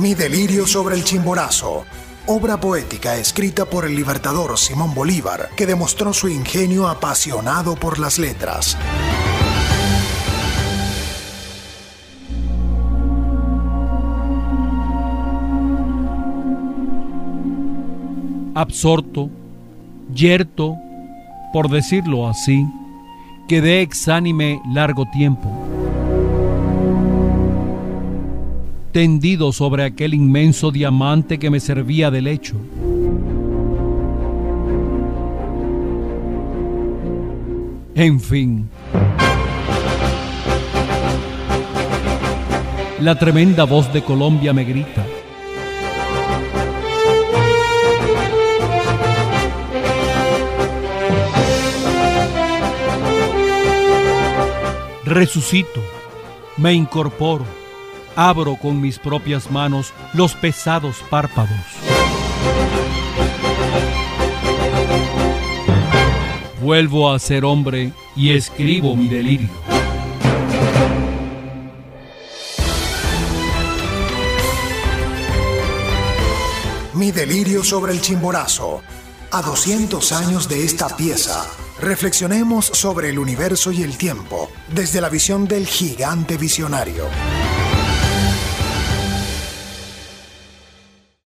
Mi delirio sobre el chimborazo. Obra poética escrita por el libertador Simón Bolívar, que demostró su ingenio apasionado por las letras. Absorto, yerto, por decirlo así, quedé exánime largo tiempo tendido sobre aquel inmenso diamante que me servía de lecho. En fin. La tremenda voz de Colombia me grita. Resucito, me incorporo abro con mis propias manos los pesados párpados. Vuelvo a ser hombre y escribo mi delirio. Mi delirio sobre el chimborazo. A 200 años de esta pieza, reflexionemos sobre el universo y el tiempo desde la visión del gigante visionario.